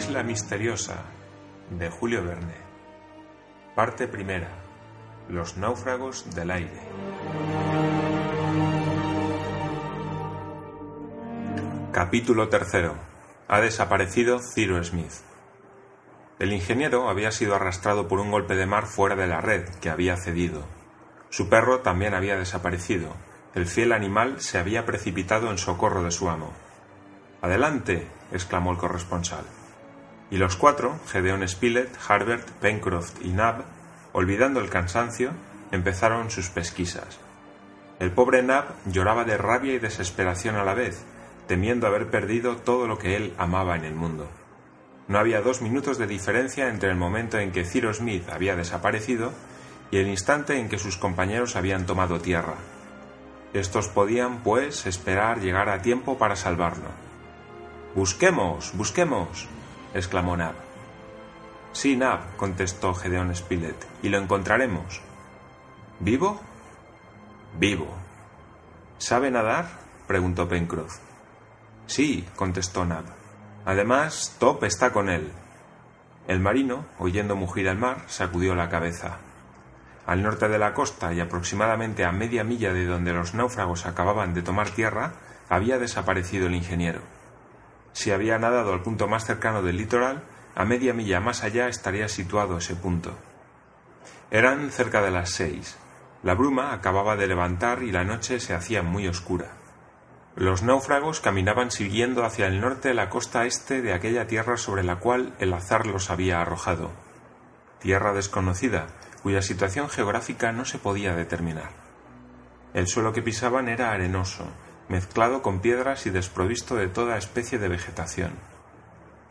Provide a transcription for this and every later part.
isla misteriosa de Julio Verne. Parte primera. Los náufragos del aire. Capítulo tercero. Ha desaparecido Ciro Smith. El ingeniero había sido arrastrado por un golpe de mar fuera de la red que había cedido. Su perro también había desaparecido. El fiel animal se había precipitado en socorro de su amo. Adelante, exclamó el corresponsal. Y los cuatro, Gedeon Spilett, Harbert, Pencroft y Nab, olvidando el cansancio, empezaron sus pesquisas. El pobre Nab lloraba de rabia y desesperación a la vez, temiendo haber perdido todo lo que él amaba en el mundo. No había dos minutos de diferencia entre el momento en que Cyrus Smith había desaparecido y el instante en que sus compañeros habían tomado tierra. Estos podían, pues, esperar llegar a tiempo para salvarlo. Busquemos, busquemos, exclamó Nab. Sí, Nab, contestó Gedeón Spilett, y lo encontraremos. ¿Vivo? Vivo. ¿Sabe nadar? preguntó Pencroff. Sí, contestó Nab. Además, Top está con él. El marino, oyendo mugir al mar, sacudió la cabeza. Al norte de la costa y aproximadamente a media milla de donde los náufragos acababan de tomar tierra, había desaparecido el ingeniero. Si había nadado al punto más cercano del litoral, a media milla más allá estaría situado ese punto. Eran cerca de las seis. La bruma acababa de levantar y la noche se hacía muy oscura. Los náufragos caminaban siguiendo hacia el norte la costa este de aquella tierra sobre la cual el azar los había arrojado. Tierra desconocida, cuya situación geográfica no se podía determinar. El suelo que pisaban era arenoso, mezclado con piedras y desprovisto de toda especie de vegetación.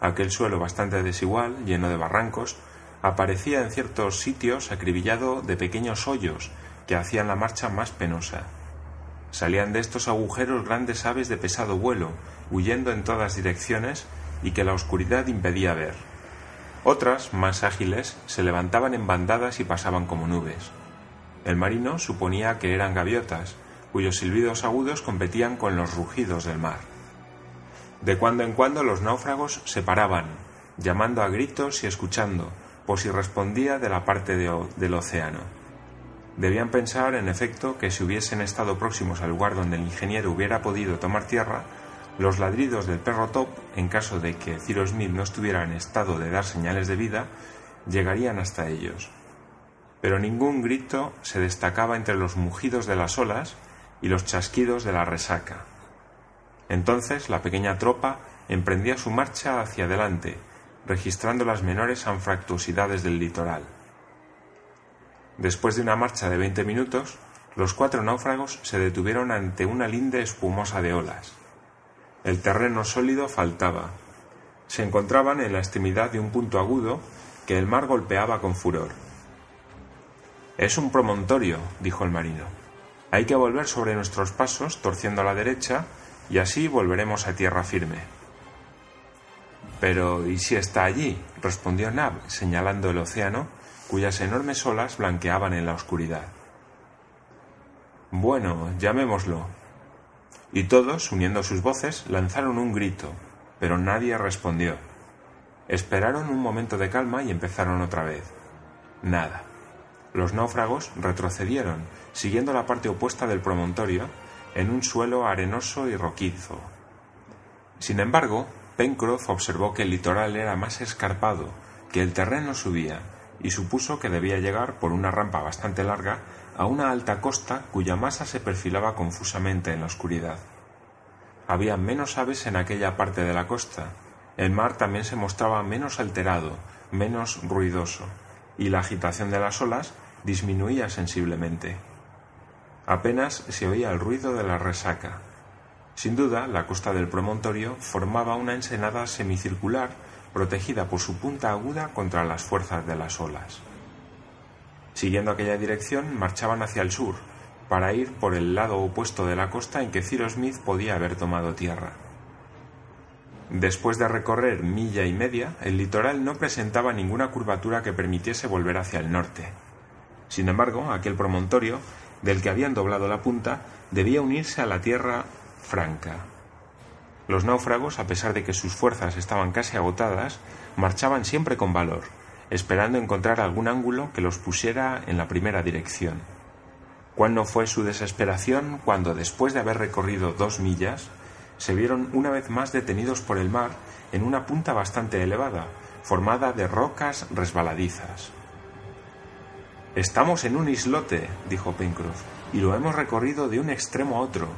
Aquel suelo bastante desigual, lleno de barrancos, aparecía en ciertos sitios acribillado de pequeños hoyos que hacían la marcha más penosa. Salían de estos agujeros grandes aves de pesado vuelo, huyendo en todas direcciones y que la oscuridad impedía ver. Otras, más ágiles, se levantaban en bandadas y pasaban como nubes. El marino suponía que eran gaviotas, cuyos silbidos agudos competían con los rugidos del mar. De cuando en cuando los náufragos se paraban, llamando a gritos y escuchando, por si respondía de la parte del océano. Debían pensar, en efecto, que si hubiesen estado próximos al lugar donde el ingeniero hubiera podido tomar tierra, los ladridos del perro Top, en caso de que Cyrus Smith no estuviera en estado de dar señales de vida, llegarían hasta ellos. Pero ningún grito se destacaba entre los mugidos de las olas y los chasquidos de la resaca. Entonces la pequeña tropa emprendía su marcha hacia adelante, registrando las menores anfractuosidades del litoral. Después de una marcha de veinte minutos, los cuatro náufragos se detuvieron ante una linde espumosa de olas. El terreno sólido faltaba. Se encontraban en la extremidad de un punto agudo que el mar golpeaba con furor. Es un promontorio, dijo el marino. Hay que volver sobre nuestros pasos, torciendo a la derecha, y así volveremos a tierra firme. Pero, ¿y si está allí? respondió Nab, señalando el océano, cuyas enormes olas blanqueaban en la oscuridad. Bueno, llamémoslo. Y todos, uniendo sus voces, lanzaron un grito, pero nadie respondió. Esperaron un momento de calma y empezaron otra vez. Nada. Los náufragos retrocedieron, siguiendo la parte opuesta del promontorio, en un suelo arenoso y roquizo. Sin embargo, Pencroff observó que el litoral era más escarpado, que el terreno subía, y supuso que debía llegar por una rampa bastante larga a una alta costa cuya masa se perfilaba confusamente en la oscuridad. Había menos aves en aquella parte de la costa, el mar también se mostraba menos alterado, menos ruidoso, y la agitación de las olas disminuía sensiblemente. Apenas se oía el ruido de la resaca. Sin duda, la costa del promontorio formaba una ensenada semicircular protegida por su punta aguda contra las fuerzas de las olas. Siguiendo aquella dirección, marchaban hacia el sur, para ir por el lado opuesto de la costa en que Cyrus Smith podía haber tomado tierra. Después de recorrer milla y media, el litoral no presentaba ninguna curvatura que permitiese volver hacia el norte. Sin embargo, aquel promontorio, del que habían doblado la punta, debía unirse a la tierra franca. Los náufragos, a pesar de que sus fuerzas estaban casi agotadas, marchaban siempre con valor, esperando encontrar algún ángulo que los pusiera en la primera dirección. ¿Cuál no fue su desesperación cuando, después de haber recorrido dos millas, se vieron una vez más detenidos por el mar en una punta bastante elevada, formada de rocas resbaladizas. Estamos en un islote, dijo Pencroff, y lo hemos recorrido de un extremo a otro.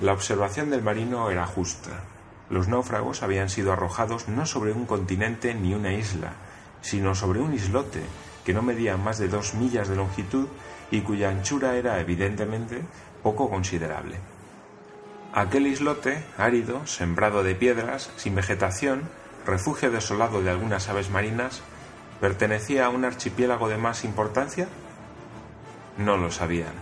La observación del marino era justa. Los náufragos habían sido arrojados no sobre un continente ni una isla, sino sobre un islote que no medía más de dos millas de longitud y cuya anchura era evidentemente poco considerable. Aquel islote, árido, sembrado de piedras, sin vegetación, refugio desolado de algunas aves marinas, ¿pertenecía a un archipiélago de más importancia? No lo sabían.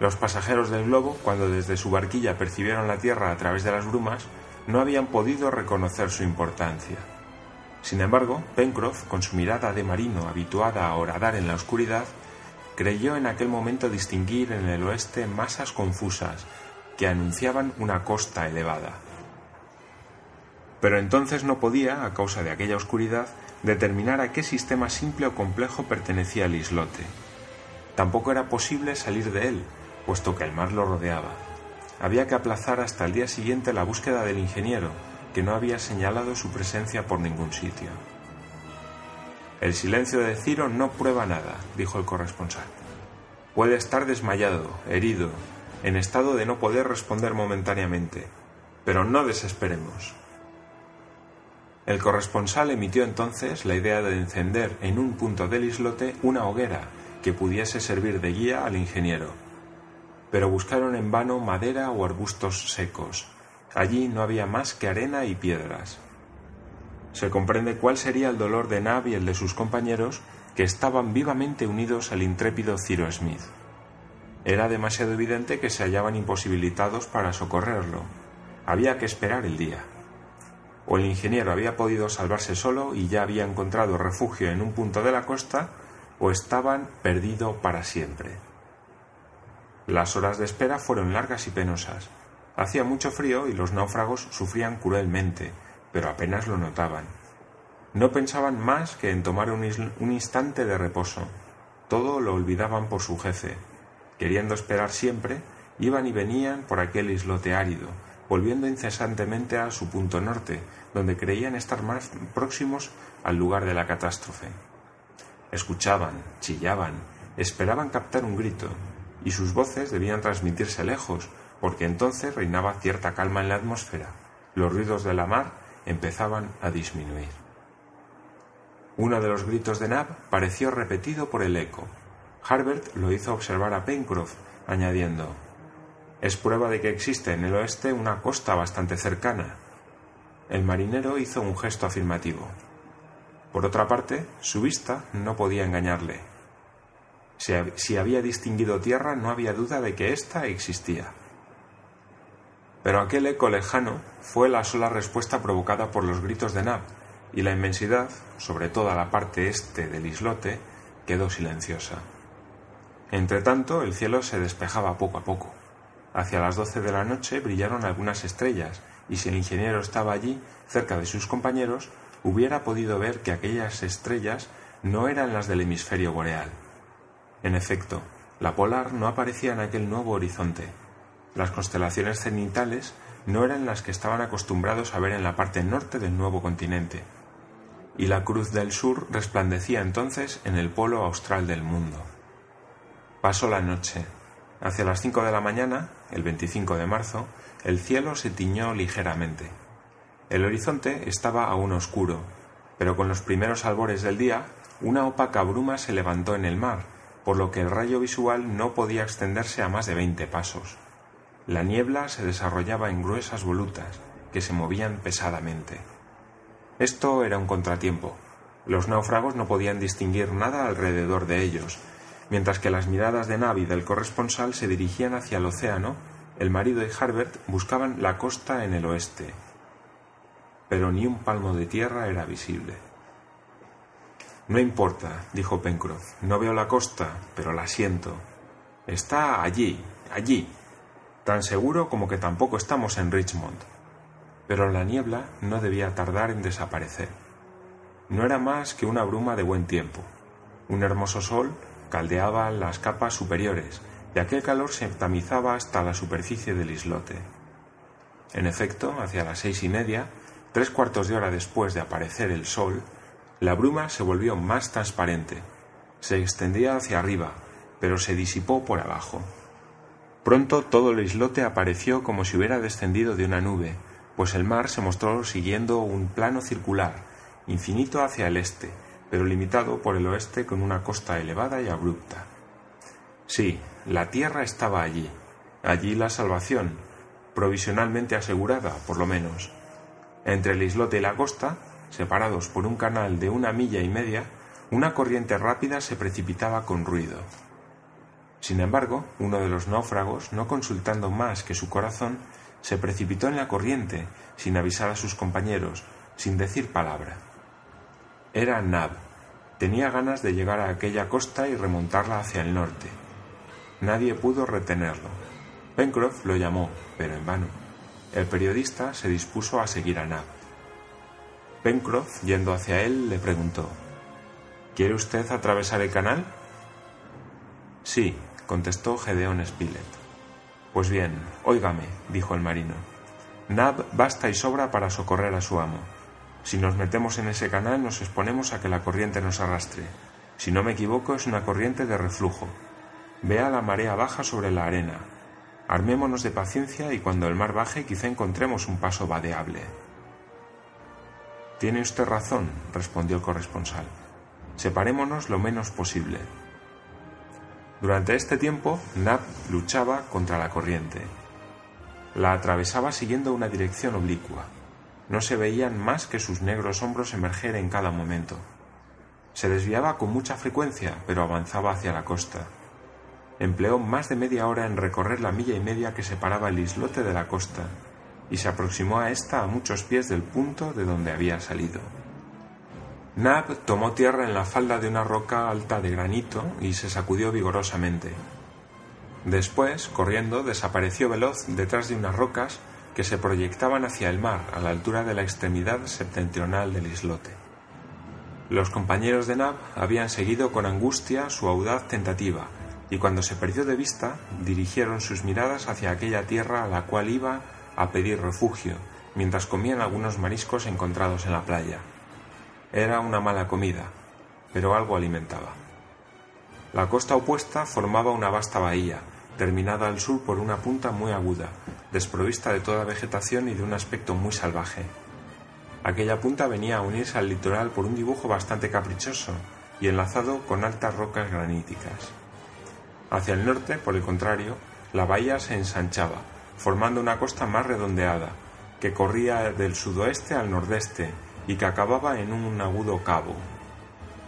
Los pasajeros del globo, cuando desde su barquilla percibieron la Tierra a través de las brumas, no habían podido reconocer su importancia. Sin embargo, Pencroff, con su mirada de marino habituada a horadar en la oscuridad, creyó en aquel momento distinguir en el oeste masas confusas que anunciaban una costa elevada. Pero entonces no podía, a causa de aquella oscuridad, determinar a qué sistema simple o complejo pertenecía el islote. Tampoco era posible salir de él, puesto que el mar lo rodeaba. Había que aplazar hasta el día siguiente la búsqueda del ingeniero, que no había señalado su presencia por ningún sitio. El silencio de Ciro no prueba nada, dijo el corresponsal. Puede estar desmayado, herido, en estado de no poder responder momentáneamente, pero no desesperemos. El corresponsal emitió entonces la idea de encender en un punto del islote una hoguera que pudiese servir de guía al ingeniero. Pero buscaron en vano madera o arbustos secos. Allí no había más que arena y piedras. Se comprende cuál sería el dolor de Nab y el de sus compañeros que estaban vivamente unidos al intrépido Ciro Smith. Era demasiado evidente que se hallaban imposibilitados para socorrerlo. Había que esperar el día. O el ingeniero había podido salvarse solo y ya había encontrado refugio en un punto de la costa, o estaban perdido para siempre. Las horas de espera fueron largas y penosas. Hacía mucho frío y los náufragos sufrían cruelmente, pero apenas lo notaban. No pensaban más que en tomar un, un instante de reposo. Todo lo olvidaban por su jefe. Queriendo esperar siempre, iban y venían por aquel islote árido, volviendo incesantemente a su punto norte, donde creían estar más próximos al lugar de la catástrofe. Escuchaban, chillaban, esperaban captar un grito, y sus voces debían transmitirse lejos, porque entonces reinaba cierta calma en la atmósfera. Los ruidos de la mar empezaban a disminuir. Uno de los gritos de Nab pareció repetido por el eco. Harbert lo hizo observar a Pencroff, añadiendo es prueba de que existe en el oeste una costa bastante cercana. El marinero hizo un gesto afirmativo. Por otra parte, su vista no podía engañarle. Si había distinguido tierra, no había duda de que ésta existía. Pero aquel eco lejano fue la sola respuesta provocada por los gritos de Nab, y la inmensidad, sobre toda la parte este del islote, quedó silenciosa. Entretanto, el cielo se despejaba poco a poco. Hacia las doce de la noche brillaron algunas estrellas, y si el ingeniero estaba allí, cerca de sus compañeros, hubiera podido ver que aquellas estrellas no eran las del hemisferio boreal. En efecto, la polar no aparecía en aquel nuevo horizonte. Las constelaciones cenitales no eran las que estaban acostumbrados a ver en la parte norte del nuevo continente. Y la cruz del sur resplandecía entonces en el polo austral del mundo. Pasó la noche, Hacia las cinco de la mañana, el 25 de marzo, el cielo se tiñó ligeramente. El horizonte estaba aún oscuro, pero con los primeros albores del día, una opaca bruma se levantó en el mar, por lo que el rayo visual no podía extenderse a más de veinte pasos. La niebla se desarrollaba en gruesas volutas, que se movían pesadamente. Esto era un contratiempo. Los náufragos no podían distinguir nada alrededor de ellos, Mientras que las miradas de Navi del corresponsal se dirigían hacia el océano, el marido y Harbert buscaban la costa en el oeste. Pero ni un palmo de tierra era visible. No importa, dijo Pencroff. No veo la costa, pero la siento. Está allí, allí. Tan seguro como que tampoco estamos en Richmond. pero la niebla no debía tardar en desaparecer. No era más que una bruma de buen tiempo. Un hermoso sol caldeaba las capas superiores y aquel calor se tamizaba hasta la superficie del islote. En efecto, hacia las seis y media, tres cuartos de hora después de aparecer el sol, la bruma se volvió más transparente. Se extendía hacia arriba, pero se disipó por abajo. Pronto todo el islote apareció como si hubiera descendido de una nube, pues el mar se mostró siguiendo un plano circular, infinito hacia el este, pero limitado por el oeste con una costa elevada y abrupta. Sí, la tierra estaba allí, allí la salvación, provisionalmente asegurada, por lo menos. Entre el islote y la costa, separados por un canal de una milla y media, una corriente rápida se precipitaba con ruido. Sin embargo, uno de los náufragos, no consultando más que su corazón, se precipitó en la corriente, sin avisar a sus compañeros, sin decir palabra. Era Nab. Tenía ganas de llegar a aquella costa y remontarla hacia el norte. Nadie pudo retenerlo. Pencroff lo llamó, pero en vano. El periodista se dispuso a seguir a Nab. Pencroff, yendo hacia él, le preguntó ¿Quiere usted atravesar el canal? Sí, contestó Gedeón Spilett. Pues bien, óigame, dijo el marino. Nab basta y sobra para socorrer a su amo. Si nos metemos en ese canal nos exponemos a que la corriente nos arrastre. Si no me equivoco es una corriente de reflujo. Vea la marea baja sobre la arena. Armémonos de paciencia y cuando el mar baje quizá encontremos un paso vadeable. Tiene usted razón, respondió el corresponsal. Separémonos lo menos posible. Durante este tiempo, Nab luchaba contra la corriente. La atravesaba siguiendo una dirección oblicua. No se veían más que sus negros hombros emerger en cada momento. Se desviaba con mucha frecuencia, pero avanzaba hacia la costa empleó más de media hora en recorrer la milla y media que separaba el islote de la costa, y se aproximó a ésta a muchos pies del punto de donde había salido. Nab tomó tierra en la falda de una roca alta de granito y se sacudió vigorosamente. Después, corriendo, desapareció veloz detrás de unas rocas que se proyectaban hacia el mar a la altura de la extremidad septentrional del islote. Los compañeros de Nab habían seguido con angustia su audaz tentativa, y cuando se perdió de vista dirigieron sus miradas hacia aquella tierra a la cual iba a pedir refugio, mientras comían algunos mariscos encontrados en la playa. Era una mala comida, pero algo alimentaba. La costa opuesta formaba una vasta bahía, terminada al sur por una punta muy aguda, desprovista de toda vegetación y de un aspecto muy salvaje. Aquella punta venía a unirse al litoral por un dibujo bastante caprichoso y enlazado con altas rocas graníticas. Hacia el norte, por el contrario, la bahía se ensanchaba, formando una costa más redondeada, que corría del sudoeste al nordeste y que acababa en un agudo cabo.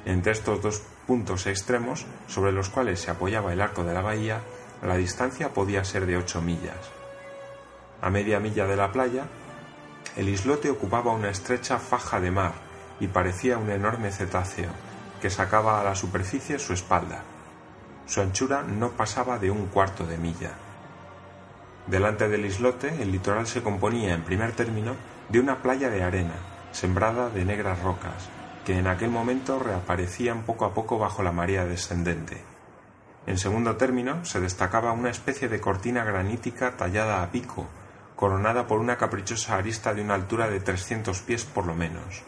Entre estos dos puntos extremos, sobre los cuales se apoyaba el arco de la bahía, la distancia podía ser de ocho millas. A media milla de la playa, el islote ocupaba una estrecha faja de mar y parecía un enorme cetáceo que sacaba a la superficie su espalda. Su anchura no pasaba de un cuarto de milla. Delante del islote, el litoral se componía, en primer término, de una playa de arena, sembrada de negras rocas, que en aquel momento reaparecían poco a poco bajo la marea descendente. En segundo término, se destacaba una especie de cortina granítica tallada a pico, coronada por una caprichosa arista de una altura de trescientos pies por lo menos.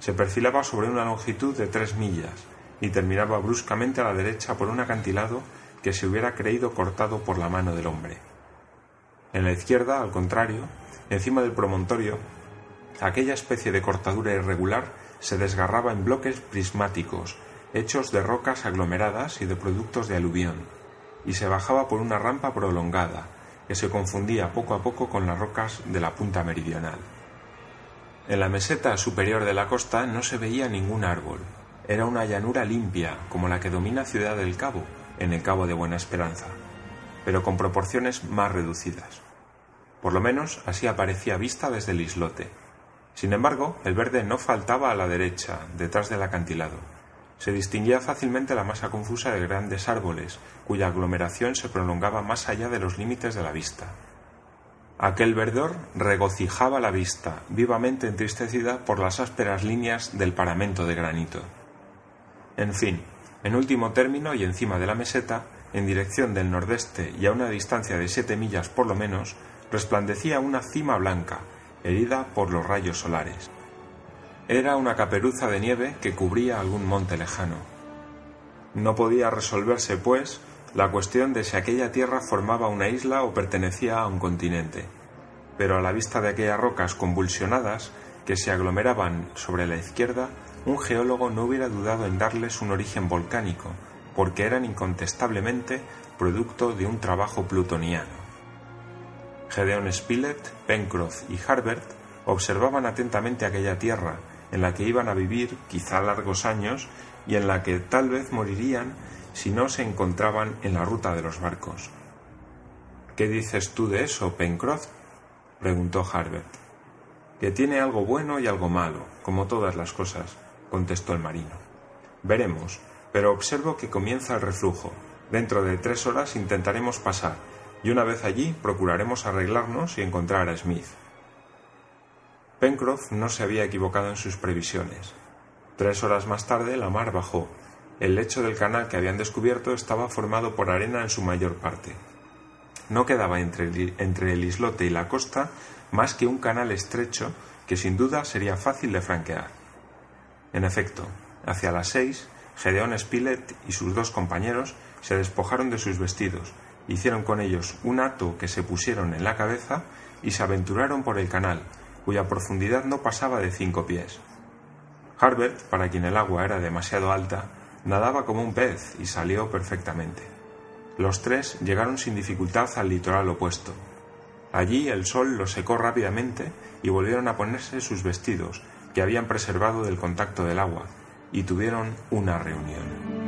Se perfilaba sobre una longitud de tres millas, y terminaba bruscamente a la derecha por un acantilado que se hubiera creído cortado por la mano del hombre. En la izquierda, al contrario, encima del promontorio, aquella especie de cortadura irregular se desgarraba en bloques prismáticos, hechos de rocas aglomeradas y de productos de aluvión, y se bajaba por una rampa prolongada, que se confundía poco a poco con las rocas de la punta meridional. En la meseta superior de la costa no se veía ningún árbol, era una llanura limpia, como la que domina Ciudad del Cabo, en el Cabo de Buena Esperanza, pero con proporciones más reducidas. Por lo menos así aparecía vista desde el islote. Sin embargo, el verde no faltaba a la derecha, detrás del acantilado. Se distinguía fácilmente la masa confusa de grandes árboles, cuya aglomeración se prolongaba más allá de los límites de la vista. Aquel verdor regocijaba la vista, vivamente entristecida por las ásperas líneas del paramento de granito. En fin, en último término y encima de la meseta, en dirección del nordeste y a una distancia de siete millas por lo menos, resplandecía una cima blanca, herida por los rayos solares. Era una caperuza de nieve que cubría algún monte lejano. No podía resolverse, pues, la cuestión de si aquella tierra formaba una isla o pertenecía a un continente, pero a la vista de aquellas rocas convulsionadas que se aglomeraban sobre la izquierda, un geólogo no hubiera dudado en darles un origen volcánico, porque eran incontestablemente producto de un trabajo plutoniano. Gedeon Spilett, Pencroff y Harbert observaban atentamente aquella tierra, en la que iban a vivir quizá largos años y en la que tal vez morirían si no se encontraban en la ruta de los barcos. ¿Qué dices tú de eso, Pencroff? preguntó Harbert. Que tiene algo bueno y algo malo, como todas las cosas, contestó el marino. Veremos, pero observo que comienza el reflujo. Dentro de tres horas intentaremos pasar, y una vez allí procuraremos arreglarnos y encontrar a Smith. Pencroff no se había equivocado en sus previsiones. Tres horas más tarde la mar bajó, el lecho del canal que habían descubierto estaba formado por arena en su mayor parte. No quedaba entre el, islote y la costa más que un canal estrecho que sin duda sería fácil de franquear. En efecto, hacia las seis, Gedeón Spilett y sus dos compañeros se despojaron de sus vestidos, hicieron con ellos un hato que se pusieron en la cabeza y se aventuraron por el canal, cuya profundidad no pasaba de cinco pies. Harbert, para quien el agua era demasiado alta, Nadaba como un pez y salió perfectamente. Los tres llegaron sin dificultad al litoral opuesto. Allí el sol los secó rápidamente y volvieron a ponerse sus vestidos, que habían preservado del contacto del agua, y tuvieron una reunión.